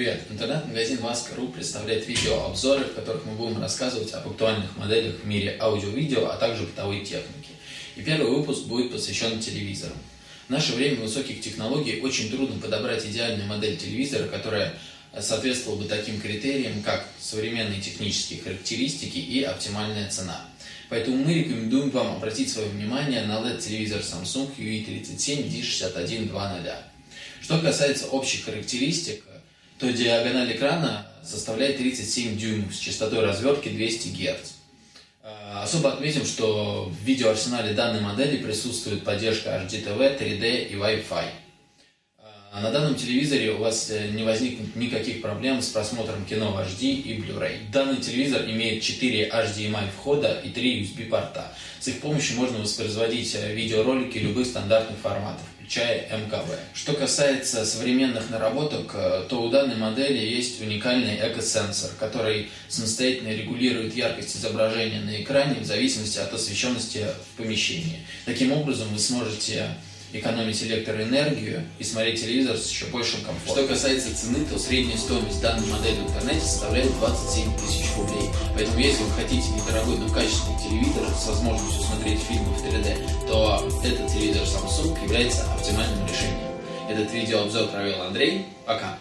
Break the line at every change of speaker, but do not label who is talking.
привет! Интернет-магазин Vaska.ru представляет видеообзоры, в которых мы будем рассказывать об актуальных моделях в мире аудио-видео, а также бытовой техники. И первый выпуск будет посвящен телевизорам. В наше время высоких технологий очень трудно подобрать идеальную модель телевизора, которая соответствовала бы таким критериям, как современные технические характеристики и оптимальная цена. Поэтому мы рекомендуем вам обратить свое внимание на LED-телевизор Samsung UE37 D6120. Что касается общих характеристик, то диагональ экрана составляет 37 дюймов с частотой развертки 200 Гц. А, особо отметим, что в видеоарсенале данной модели присутствует поддержка HDTV, 3D и Wi-Fi. А на данном телевизоре у вас э, не возникнет никаких проблем с просмотром кино в HD и Blu-ray. Данный телевизор имеет 4 HDMI входа и 3 USB порта. С их помощью можно воспроизводить э, видеоролики любых стандартных форматов, включая МКВ. Что касается современных наработок, э, то у данной модели есть уникальный экосенсор, который самостоятельно регулирует яркость изображения на экране в зависимости от освещенности в помещении. Таким образом вы сможете экономить электроэнергию и смотреть телевизор с еще большим комфортом. Что касается цены, то средняя стоимость данной модели в интернете составляет 27 тысяч рублей. Поэтому если вы хотите недорогой, но качественный телевизор с возможностью смотреть фильмы в 3D, то этот телевизор Samsung является оптимальным решением. Этот видеообзор провел Андрей. Пока!